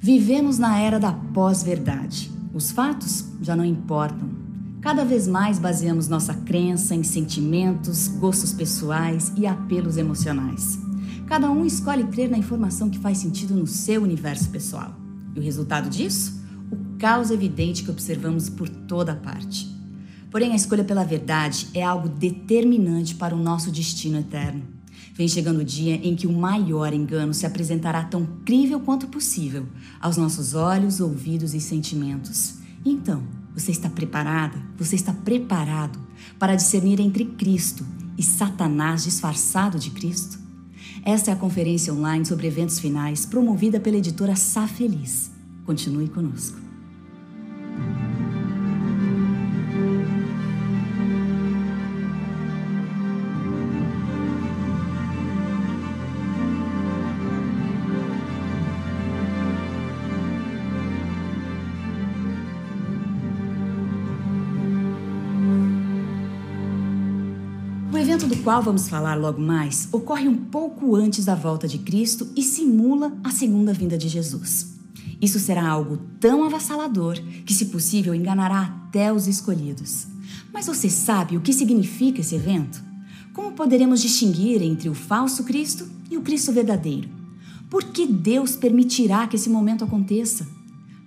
Vivemos na era da pós-verdade. Os fatos já não importam. Cada vez mais baseamos nossa crença em sentimentos, gostos pessoais e apelos emocionais. Cada um escolhe crer na informação que faz sentido no seu universo pessoal. E o resultado disso? O caos evidente que observamos por toda parte. Porém, a escolha pela verdade é algo determinante para o nosso destino eterno. Vem chegando o dia em que o maior engano se apresentará tão crível quanto possível aos nossos olhos, ouvidos e sentimentos. Então, você está preparada? Você está preparado para discernir entre Cristo e Satanás disfarçado de Cristo? Esta é a conferência online sobre eventos finais promovida pela editora Sá Feliz. Continue conosco. Qual vamos falar logo mais ocorre um pouco antes da volta de Cristo e simula a segunda vinda de Jesus. Isso será algo tão avassalador que, se possível, enganará até os escolhidos. Mas você sabe o que significa esse evento? Como poderemos distinguir entre o falso Cristo e o Cristo verdadeiro? Por que Deus permitirá que esse momento aconteça?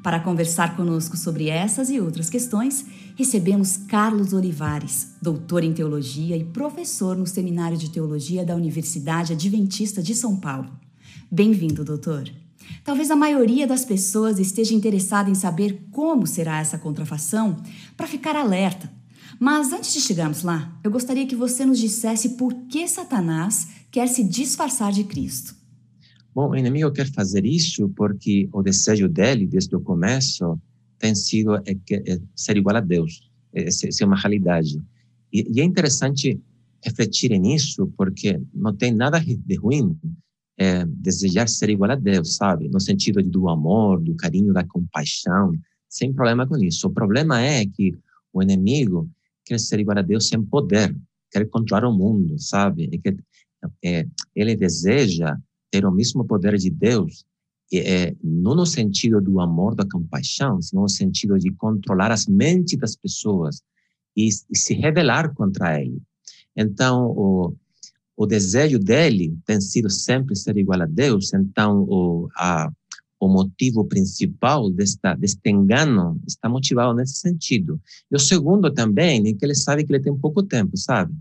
Para conversar conosco sobre essas e outras questões, recebemos Carlos Olivares, doutor em teologia e professor no Seminário de Teologia da Universidade Adventista de São Paulo. Bem-vindo, doutor. Talvez a maioria das pessoas esteja interessada em saber como será essa contrafação para ficar alerta. Mas antes de chegarmos lá, eu gostaria que você nos dissesse por que Satanás quer se disfarçar de Cristo. Bom, o inimigo quer fazer isso porque o desejo dele, desde o começo, tem sido é, é ser igual a Deus, é, ser uma realidade. E, e, é interessante refletir nisso, porque não tem nada de ruim é, desejar ser igual a Deus, sabe? No sentido do amor, do carinho, da compaixão, sem problema com isso. O problema é que o inimigo quer ser igual a Deus sem poder, quer controlar o mundo, sabe? É que, é, ele deseja ter o mesmo poder de Deus, é, não no sentido do amor, da compaixão, sino no sentido de controlar as mentes das pessoas e, e se rebelar contra ele. Então, o, o desejo dele tem sido sempre ser igual a Deus, então o, a, o motivo principal desta, deste engano está motivado nesse sentido. E o segundo também é que ele sabe que ele tem pouco tempo, sabe?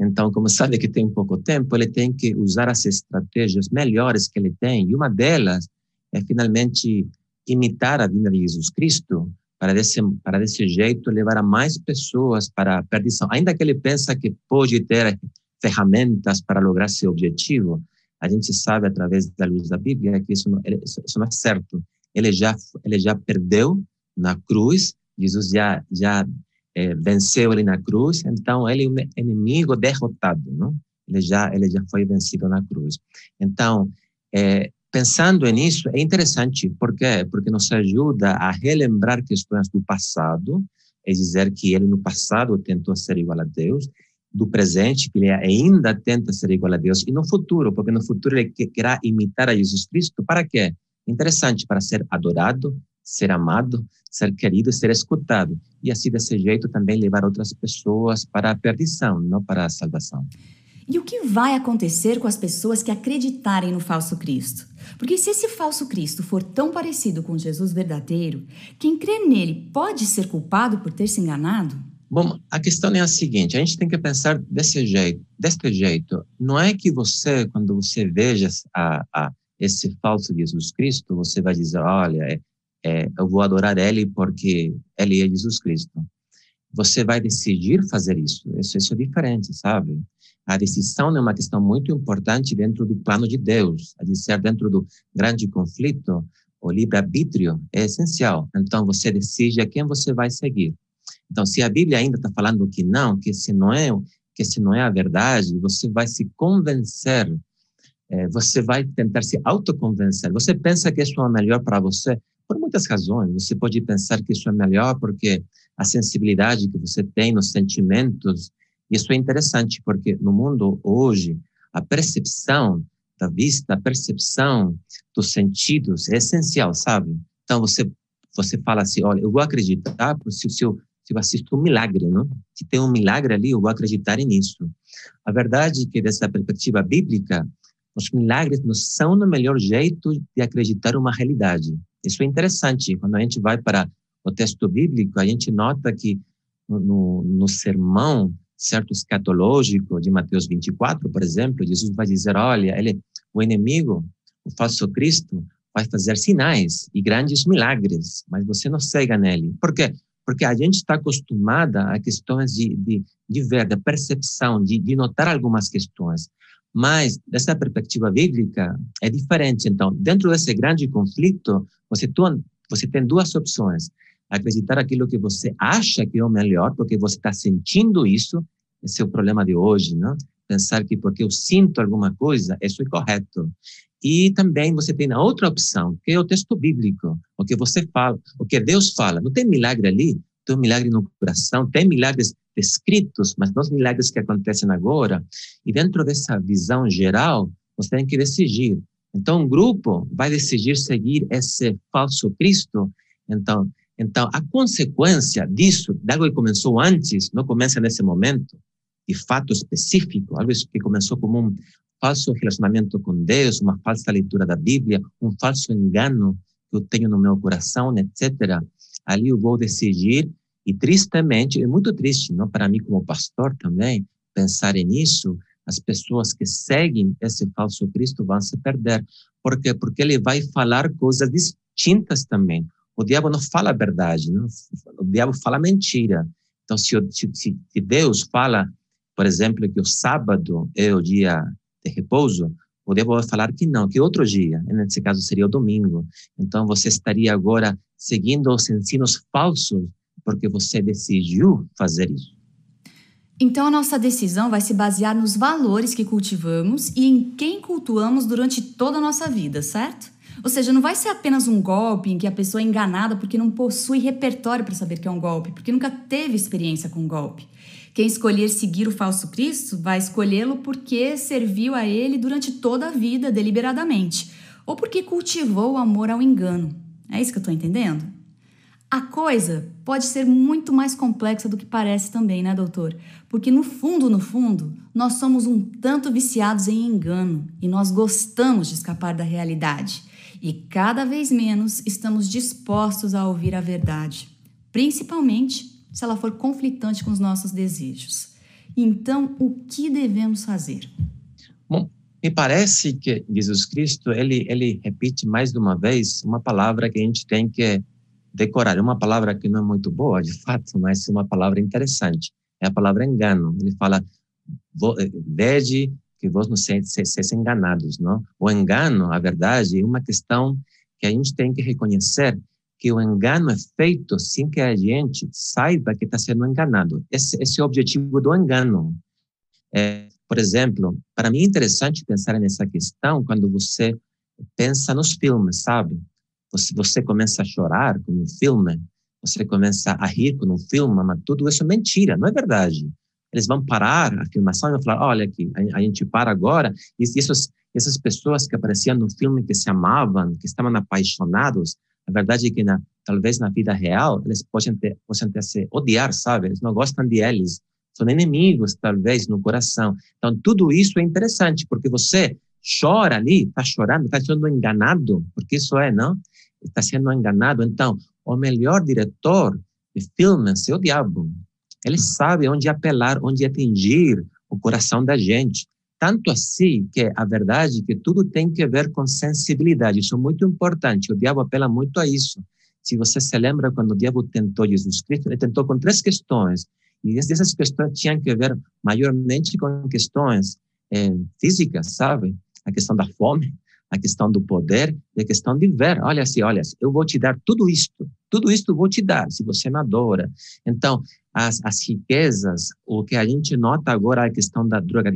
Então, como sabe que tem pouco tempo, ele tem que usar as estratégias melhores que ele tem. E uma delas é finalmente imitar a vinda de Jesus Cristo para desse para desse jeito levar a mais pessoas para a perdição. Ainda que ele pensa que pode ter ferramentas para lograr seu objetivo, a gente sabe através da luz da Bíblia que isso não, isso não é certo. Ele já ele já perdeu na cruz. Jesus já já é, venceu ele na cruz, então ele é um inimigo derrotado, não? Ele já ele já foi vencido na cruz. Então, é, pensando nisso, é interessante, por quê? Porque nos ajuda a relembrar questões do passado, é dizer que ele no passado tentou ser igual a Deus, do presente, que ele ainda tenta ser igual a Deus, e no futuro, porque no futuro ele querá imitar a Jesus Cristo, para quê? Interessante, para ser adorado, ser amado, ser querido, ser escutado. E assim, desse jeito, também levar outras pessoas para a perdição, não para a salvação. E o que vai acontecer com as pessoas que acreditarem no falso Cristo? Porque se esse falso Cristo for tão parecido com Jesus verdadeiro, quem crê nele pode ser culpado por ter se enganado? Bom, a questão é a seguinte: a gente tem que pensar desse jeito, deste jeito. Não é que você, quando você veja a, a esse falso Jesus Cristo, você vai dizer, olha, é, eu vou adorar Ele porque Ele é Jesus Cristo. Você vai decidir fazer isso. Isso, isso é diferente, sabe? A decisão é uma questão muito importante dentro do plano de Deus. A dizer, dentro do grande conflito, o livre-arbítrio é essencial. Então, você decide a quem você vai seguir. Então, se a Bíblia ainda está falando que não, que se não é, que se não é a verdade, você vai se convencer, é, você vai tentar se autoconvencer. Você pensa que isso é melhor para você, por muitas razões. Você pode pensar que isso é melhor porque a sensibilidade que você tem nos sentimentos, isso é interessante porque no mundo hoje, a percepção da vista, a percepção dos sentidos é essencial, sabe? Então você você fala assim, olha, eu vou acreditar se, eu, se eu assisto um milagre, não? Se tem um milagre ali, eu vou acreditar nisso. A verdade é que, dessa perspectiva bíblica, os milagres não são o melhor jeito de acreditar uma realidade. Isso é interessante. Quando a gente vai para o texto bíblico, a gente nota que no, no sermão certo escatológico de Mateus 24, por exemplo, Jesus vai dizer, olha, ele, o inimigo, o falso Cristo, vai fazer sinais e grandes milagres, mas você não cega nele. Por quê? Porque a gente está acostumada a questões de, de, de ver, de percepção, de, de notar algumas questões. Mas, dessa perspectiva bíblica, é diferente. Então, dentro desse grande conflito, você, você tem duas opções. Acreditar aquilo que você acha que é o melhor, porque você está sentindo isso, esse é o problema de hoje, não? Pensar que porque eu sinto alguma coisa, isso é correto. E também você tem a outra opção, que é o texto bíblico, o que você fala, o que Deus fala. Não tem milagre ali, tem um milagre no coração, tem milagres descritos, mas não os milagres que acontecem agora. E dentro dessa visão geral, você tem que decidir. Então, um grupo vai decidir seguir esse falso Cristo. Então, então a consequência disso, de algo que começou antes, não começa nesse momento, de fato específico, algo que começou como um falso relacionamento com Deus, uma falsa leitura da Bíblia, um falso engano que eu tenho no meu coração, etc. Ali eu vou decidir e tristemente, é muito triste, não para mim como pastor também, pensar nisso, as pessoas que seguem esse falso Cristo vão se perder. Por quê? Porque ele vai falar coisas distintas também. O diabo não fala a verdade, não? o diabo fala mentira. Então, se, se, se Deus fala, por exemplo, que o sábado é o dia de repouso, o diabo vai falar que não, que outro dia, nesse caso seria o domingo. Então, você estaria agora seguindo os ensinos falsos porque você decidiu fazer isso. Então, a nossa decisão vai se basear nos valores que cultivamos e em quem cultuamos durante toda a nossa vida, certo? Ou seja, não vai ser apenas um golpe em que a pessoa é enganada porque não possui repertório para saber que é um golpe, porque nunca teve experiência com um golpe. Quem escolher seguir o falso Cristo vai escolhê-lo porque serviu a ele durante toda a vida deliberadamente, ou porque cultivou o amor ao engano. É isso que eu estou entendendo? A coisa pode ser muito mais complexa do que parece também, né, doutor? Porque no fundo, no fundo, nós somos um tanto viciados em engano e nós gostamos de escapar da realidade. E cada vez menos estamos dispostos a ouvir a verdade, principalmente se ela for conflitante com os nossos desejos. Então, o que devemos fazer? Bom, me parece que Jesus Cristo, ele, ele repete mais de uma vez uma palavra que a gente tem que decorar. É uma palavra que não é muito boa, de fato, mas é uma palavra interessante. É a palavra engano. Ele fala, eh, veja que vós não sejam enganados, não? O engano, a verdade, é uma questão que a gente tem que reconhecer que o engano é feito sem que a gente saiba que está sendo enganado. Esse, esse, é o objetivo do engano. É, por exemplo, para mim é interessante pensar nessa questão quando você pensa nos filmes, sabe? Você, você começa a chorar com um filme, você começa a rir com um filme, mas tudo isso é mentira, não é verdade. Eles vão parar a filmação e vão falar, olha aqui, a, a gente para agora, e essas, essas pessoas que apareciam no filme que se amavam, que estavam apaixonados, a verdade é que na, talvez na vida real eles possam ter, possam ter se odiar, sabe? Eles não gostam de eles, são inimigos talvez no coração. Então tudo isso é interessante porque você chora ali, está chorando, está sendo enganado, porque isso é, não? Está sendo enganado. Então, o melhor diretor de filmes é o diabo. Ele sabe onde apelar, onde atingir o coração da gente. Tanto assim que a verdade é que tudo tem que ver com sensibilidade. Isso é muito importante. O diabo apela muito a isso. Se você se lembra quando o diabo tentou Jesus Cristo, ele tentou com três questões. E essas questões tinham que ver maiormente com questões é, físicas, sabe? a questão da fome, a questão do poder e a questão de ver. Olha assim, olha, eu vou te dar tudo isto, tudo isto vou te dar, se você me adora. Então, as, as riquezas, o que a gente nota agora, a questão da droga,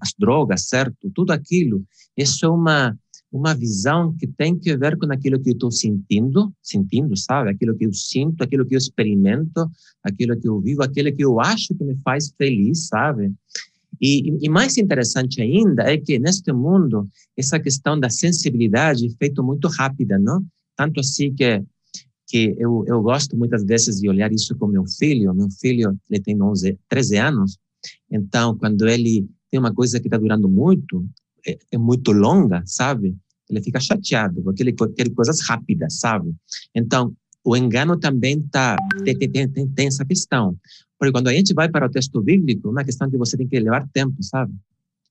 as drogas, certo? Tudo aquilo, isso é uma, uma visão que tem que ver com aquilo que eu estou sentindo, sentindo, sabe? Aquilo que eu sinto, aquilo que eu experimento, aquilo que eu vivo, aquilo que eu acho que me faz feliz, sabe? E, e, mais interessante ainda é que neste mundo essa questão da sensibilidade é feita muito rápida, não? Tanto assim que que eu, eu gosto muitas vezes de olhar isso com meu filho. Meu filho ele tem 11, 13 anos, então quando ele tem uma coisa que está durando muito, é, é, muito longa, sabe? Ele fica chateado porque ele quer coisas rápidas, sabe? Então o engano também tá tem, tem, tem, tem essa questão. Porque quando a gente vai para o texto bíblico, é uma questão que você tem que levar tempo, sabe?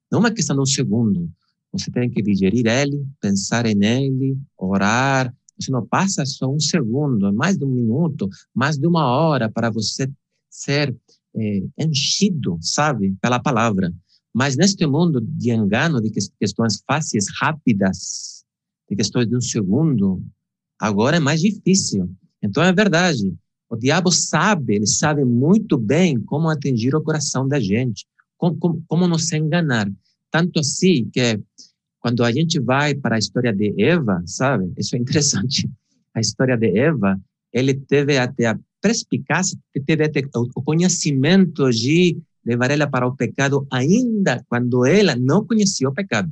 Não é uma questão de um segundo. Você tem que digerir ele, pensar nele, orar. Você não passa só um segundo, mais de um minuto, mais de uma hora para você ser é, enchido, sabe, pela palavra. Mas neste mundo de engano, de questões fáceis, rápidas, de questões de um segundo, agora é mais difícil. Então é verdade. O diabo sabe, ele sabe muito bem como atingir o coração da gente, como, como, como nos enganar. Tanto assim que quando a gente vai para a história de Eva, sabe? Isso é interessante. A história de Eva, ele teve até a perspicácia, teve até o conhecimento de levar ela para o pecado ainda quando ela não conhecia o pecado.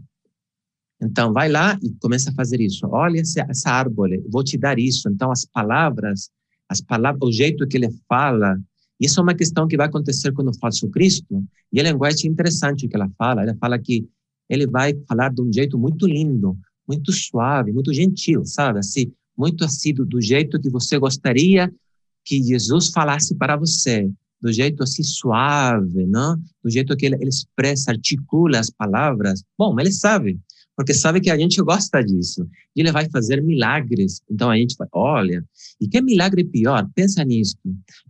Então, vai lá e começa a fazer isso. Olha essa, essa árvore, vou te dar isso. Então, as palavras as palavras, o jeito que ele fala. Isso é uma questão que vai acontecer quando o falso Cristo. E a linguagem interessante que ela fala. Ela fala que ele vai falar de um jeito muito lindo, muito suave, muito gentil, sabe? Assim, muito assim, do, do jeito que você gostaria que Jesus falasse para você, do jeito assim suave, não? Do jeito que ele, ele expressa, articula as palavras. Bom, ele sabe porque sabe que a gente gosta disso. E ele vai fazer milagres. Então a gente vai, olha, e que milagre pior? Pensa nisso.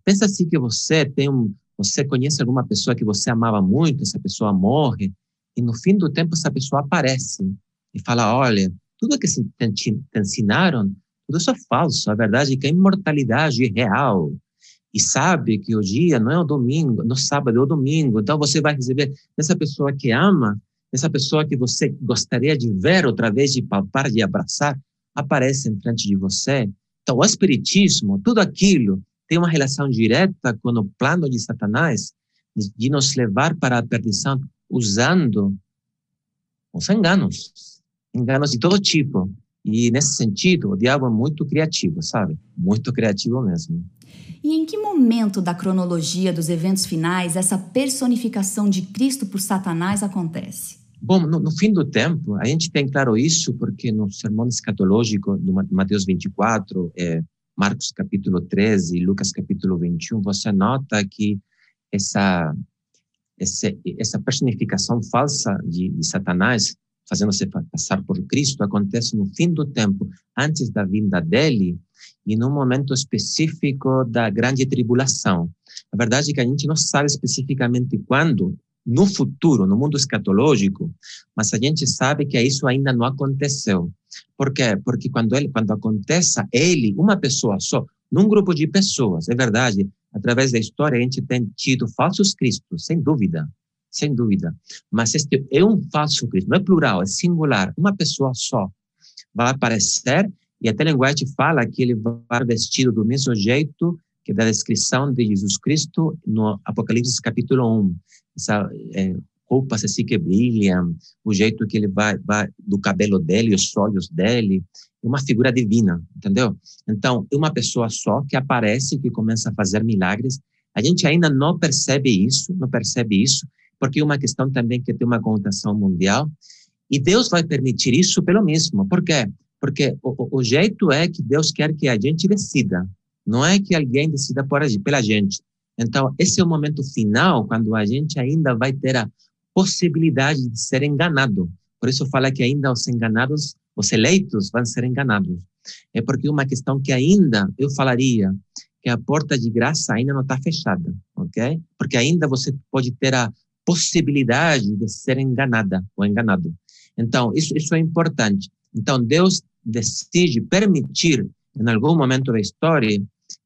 Pensa assim que você tem um, você conhece alguma pessoa que você amava muito, essa pessoa morre, e no fim do tempo essa pessoa aparece e fala, olha, tudo que te, ensinaram, tudo isso é falso. A verdade é que a imortalidade é real. E sabe que o dia não é o domingo, no sábado é o domingo. Então você vai receber essa pessoa que ama essa pessoa que você gostaria de ver outra vez, de palpar, de abraçar, aparece em frente de você. Então, o Espiritismo, tudo aquilo, tem uma relação direta com o plano de Satanás de nos levar para a perdição usando os enganos, enganos de todo tipo. E nesse sentido, o diabo é muito criativo, sabe? Muito criativo mesmo. E em que momento da cronologia dos eventos finais essa personificação de Cristo por Satanás acontece? Bom, no, no, fim do tempo, a gente tem claro isso porque no sermão escatológico do Mateus 24, é, Marcos capítulo 13 e Lucas capítulo 21, você nota que essa, essa, essa personificação falsa de, de Satanás, fazendo-se passar por Cristo, acontece no fim do tempo, antes da vinda dele e num momento específico da grande tribulação. A verdade é que a gente não sabe especificamente quando no futuro, no mundo escatológico, mas a gente sabe que isso ainda não aconteceu. Por quê? Porque quando ele, quando aconteça ele, uma pessoa só, num grupo de pessoas, é verdade, através da história a gente tem tido falsos cristos, sem dúvida, sem dúvida. Mas este é um falso Cristo, não é plural, é singular, uma pessoa só vai aparecer e até a linguagem fala que ele vai vestido do mesmo jeito que da descrição de Jesus Cristo no Apocalipse capítulo 1 essa é, roupas assim que brilham, o jeito que ele vai, vai do cabelo dele, os olhos dele, é uma figura divina, entendeu? Então, é uma pessoa só que aparece, que começa a fazer milagres. A gente ainda não percebe isso, não percebe isso, porque é uma questão também que tem uma conotação mundial. E Deus vai permitir isso pelo mesmo. Por quê? Porque o, o jeito é que Deus quer que a gente decida. Não é que alguém decida por, pela gente. Então, esse é o momento final, quando a gente ainda vai ter a possibilidade de ser enganado. Por isso fala que ainda os enganados, os eleitos vão ser enganados. É porque é uma questão que ainda, eu falaria, que a porta de graça ainda não está fechada, ok? Porque ainda você pode ter a possibilidade de ser enganada ou enganado. Então, isso, isso é importante. Então, Deus decide permitir, em algum momento da história,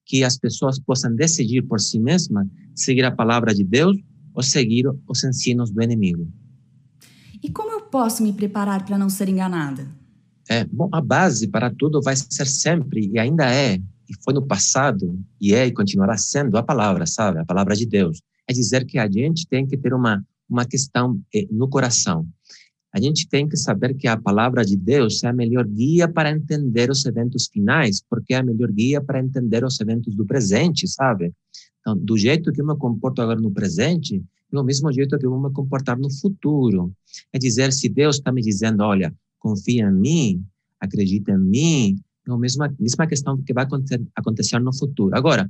que as pessoas possam decidir por si mesmas seguir a palavra de Deus ou seguir os ensinos do inimigo. E como eu posso me preparar para não ser enganada? É, bom, a base para tudo vai ser sempre e ainda é, e foi no passado e é e continuará sendo a palavra, sabe? A palavra de Deus. É dizer que a gente tem que ter uma uma questão eh, no coração. A gente tem que saber que a palavra de Deus é a melhor guia para entender os eventos finais, porque é a melhor guia para entender os eventos do presente, sabe? Então, do jeito que eu me comporto agora no presente, é o mesmo jeito que eu vou me comportar no futuro. É dizer, se Deus está me dizendo, olha, confia em mim, acredita em mim, é a mesma, mesma questão que vai acontecer no futuro. Agora,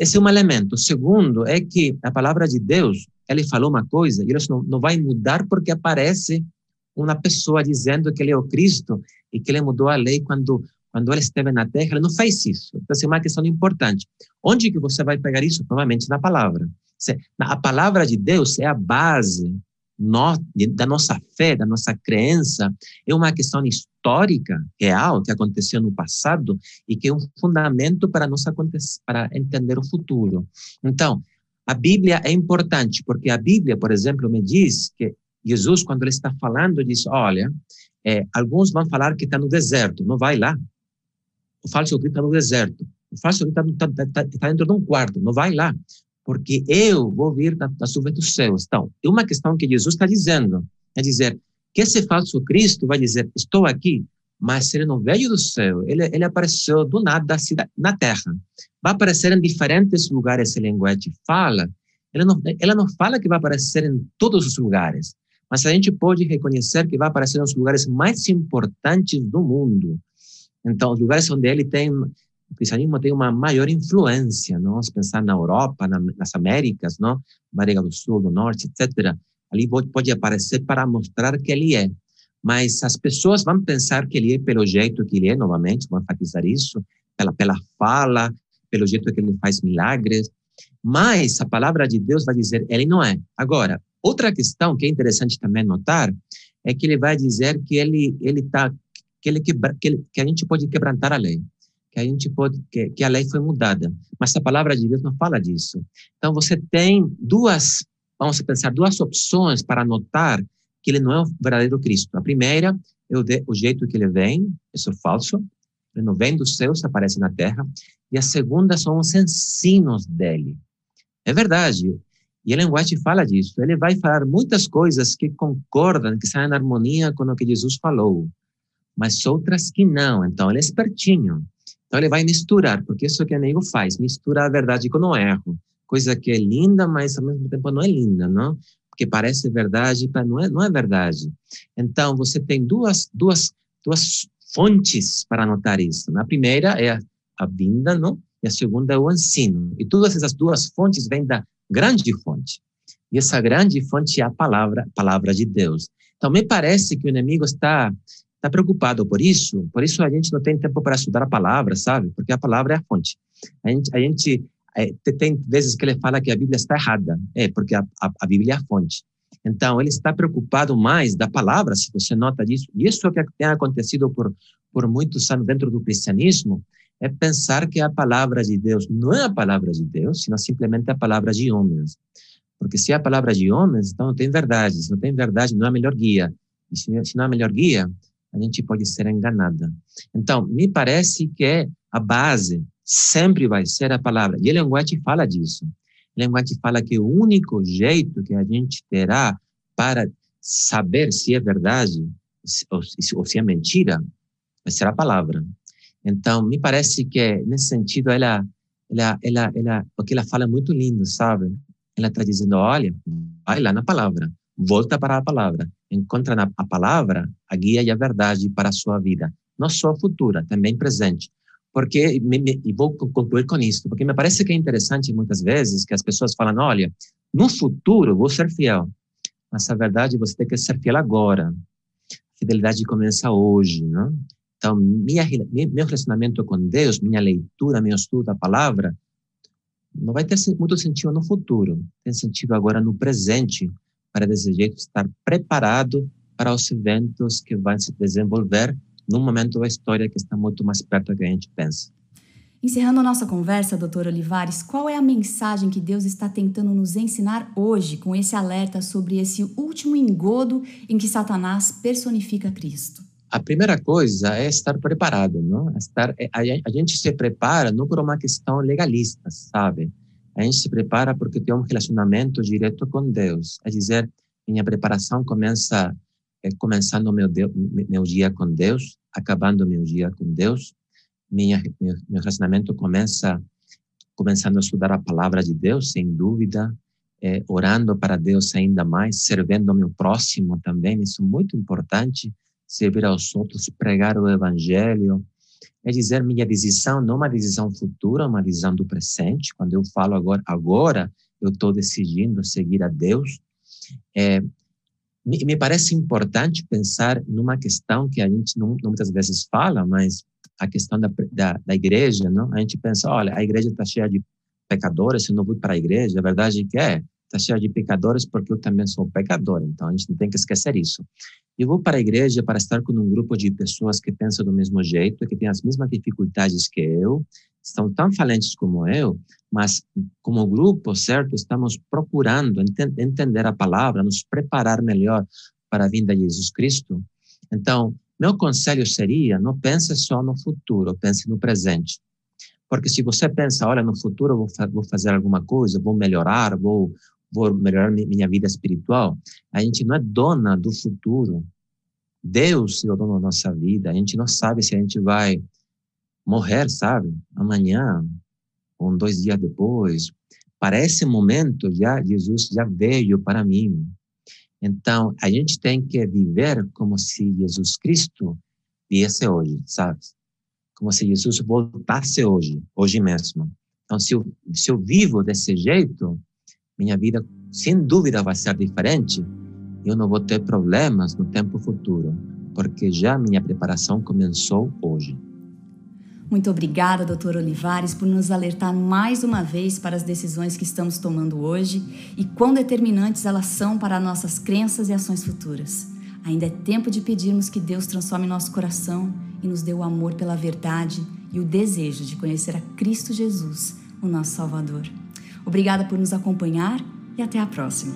esse é um elemento. O segundo é que a palavra de Deus, ele falou uma coisa e isso não, não vai mudar porque aparece uma pessoa dizendo que ele é o Cristo e que ele mudou a lei quando quando ele esteve na Terra, ele não fez isso. Então, é uma questão importante. Onde que você vai pegar isso? Provavelmente na palavra. A palavra de Deus é a base da nossa fé, da nossa crença. É uma questão histórica, real, que aconteceu no passado e que é um fundamento para, nossa, para entender o futuro. Então, a Bíblia é importante, porque a Bíblia, por exemplo, me diz que Jesus, quando ele está falando, diz: olha, é, alguns vão falar que está no deserto, não vai lá. O falso Cristo está no deserto. O falso Cristo está tá, tá, tá dentro de um quarto, não vai lá. Porque eu vou vir da, da subir dos céus. Então, é uma questão que Jesus está dizendo. É dizer que esse falso Cristo vai dizer, estou aqui, mas ele não veio do céu, ele, ele apareceu do nada na terra. Vai aparecer em diferentes lugares, esse linguagem fala. Ele não, ela não fala que vai aparecer em todos os lugares, mas a gente pode reconhecer que vai aparecer nos lugares mais importantes do mundo. Então, os lugares onde ele tem, o cristianismo tem uma maior influência, não? Se pensar na Europa, na, nas Américas, não? América do Sul, do Norte, etc. Ali pode, aparecer para mostrar que ele é. Mas as pessoas vão pensar que ele é pelo jeito que ele é, novamente, vão enfatizar isso, pela, pela fala, pelo jeito que ele faz milagres. Mas a palavra de Deus vai dizer, ele não é. Agora, outra questão que é interessante também notar é que ele vai dizer que ele ele está que, ele quebra, que, ele, que a gente pode quebrantar a lei, que a gente pode que, que a lei foi mudada, mas a palavra de Deus não fala disso. Então você tem duas, vamos pensar duas opções para notar que ele não é o verdadeiro Cristo. A primeira é o, de, o jeito que ele vem, isso é falso. Ele não vem dos céus, aparece na terra. E a segunda são os ensinos dele. É verdade. E Ellen White fala disso. Ele vai falar muitas coisas que concordam, que estão em harmonia com o que Jesus falou mas outras que não. Então, ele é espertinho. Então, ele vai misturar, porque isso que o nego faz, mistura a verdade com o erro. Coisa que é linda, mas ao mesmo tempo não é linda, não? Porque parece verdade, mas não é, não é verdade. Então, você tem duas, duas, duas fontes para anotar isso. A primeira é a, a vinda, não? E a segunda é o ensino. E todas essas duas fontes vêm da grande fonte. E essa grande fonte é a palavra, palavra de Deus. Então, me parece que o inimigo está está preocupado por isso, por isso a gente não tem tempo para estudar a palavra, sabe? Porque a palavra é a fonte. A gente, a gente é, tem vezes que ele fala que a Bíblia está errada, é porque a, a, a, Bíblia é a fonte. Então, ele está preocupado mais da palavra, se você nota disso. E isso é que tem acontecido por, por muitos anos dentro do cristianismo, é pensar que a palavra de Deus não é a palavra de Deus, sino simplesmente a palavra de homens. Porque se é a palavra de homens, então não tem verdade. Se não tem verdade, não é a melhor guia. E se, se não é a melhor guia, a gente pode ser enganada. Então, me parece que a base sempre vai ser a palavra. E Ellen White fala disso. Ellen White fala que o único jeito que a gente terá para saber se é verdade ou, se é mentira vai ser a palavra. Então, me parece que nesse sentido ela ela ela ela o que ela fala é muito lindo, sabe? Ela está dizendo, olha, vai lá na palavra volta para a palavra, encontra na a palavra a guia e a verdade para a sua vida, não só futura, também presente. Porque, me, me, e vou concluir com isso, porque me parece que é interessante muitas vezes que as pessoas falam, olha, no futuro vou ser fiel, mas a verdade você tem que ser fiel agora. A fidelidade começa hoje, não? Então, minha, meu relacionamento com Deus, minha leitura, meu estudo da palavra, não vai ter muito sentido no futuro, tem sentido agora no presente, para desse jeito estar preparado para os eventos que vão se desenvolver num momento da história que está muito mais perto do que a gente pensa. Encerrando a nossa conversa, doutor Olivares, qual é a mensagem que Deus está tentando nos ensinar hoje com esse alerta sobre esse último engodo em que Satanás personifica Cristo? A primeira coisa é estar preparado, não? Estar, a, a gente se prepara não por uma questão legalista, sabe? A gente se prepara porque tem um relacionamento direto com Deus. É dizer, minha preparação começa é, começando meu, meu dia com Deus, acabando meu dia com Deus. Minha, meu, meu relacionamento começa começando a estudar a palavra de Deus, sem dúvida, é, orando para Deus ainda mais, servindo o meu próximo também, isso é muito importante, servir aos outros, pregar o evangelho, é dizer minha decisão, não uma decisão futura, uma decisão do presente, quando eu falo agora, agora eu estou decidindo seguir a Deus, é, me, me, parece importante pensar numa questão que a gente não, não muitas vezes fala, mas a questão da, da, da igreja, não? A gente pensa, olha, a igreja está cheia de pecadores, eu não vou para a igreja. A verdade é que é, está cheia de pecadores porque eu também sou pecador. Então, a gente não tem que esquecer isso. Eu vou para a igreja para estar com um grupo de pessoas que pensam do mesmo jeito, que têm as mesmas dificuldades que eu, estão tão falentes como eu, mas como grupo, certo, estamos procurando ent entender a palavra, nos preparar melhor para a vinda de Jesus Cristo. Então, meu conselho seria, não pense só no futuro, pense no presente. Porque se você pensa, olha, no futuro eu vou, fa vou fazer alguma coisa, vou melhorar, vou, vou melhorar minha vida espiritual, a gente não é dona do futuro. Deus é o dono da nossa vida. A gente não sabe se a gente vai morrer, sabe? Amanhã, ou dois dias depois. Para esse momento, já Jesus já veio para mim. Então, a gente tem que viver como se Jesus Cristo viesse hoje, sabe? Como se Jesus voltasse hoje, hoje mesmo. Então, se eu, se eu vivo desse jeito, minha vida, sem dúvida, vai ser diferente. Eu não vou ter problemas no tempo futuro, porque já minha preparação começou hoje. Muito obrigada, doutor Olivares, por nos alertar mais uma vez para as decisões que estamos tomando hoje e quão determinantes elas são para nossas crenças e ações futuras. Ainda é tempo de pedirmos que Deus transforme nosso coração e nos dê o amor pela verdade e o desejo de conhecer a Cristo Jesus, o nosso Salvador. Obrigada por nos acompanhar e até a próxima.